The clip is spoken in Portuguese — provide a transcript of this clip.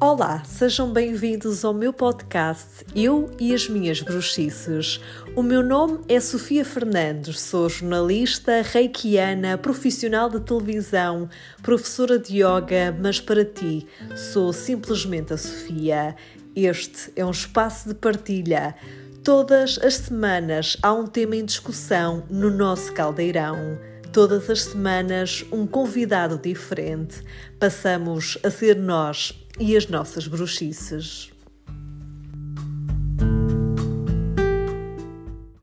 Olá, sejam bem-vindos ao meu podcast Eu e as Minhas Bruxices. O meu nome é Sofia Fernandes, sou jornalista, reikiana, profissional de televisão, professora de yoga, mas para ti sou simplesmente a Sofia. Este é um espaço de partilha. Todas as semanas há um tema em discussão no nosso caldeirão. Todas as semanas, um convidado diferente. Passamos a ser nós e as nossas bruxices.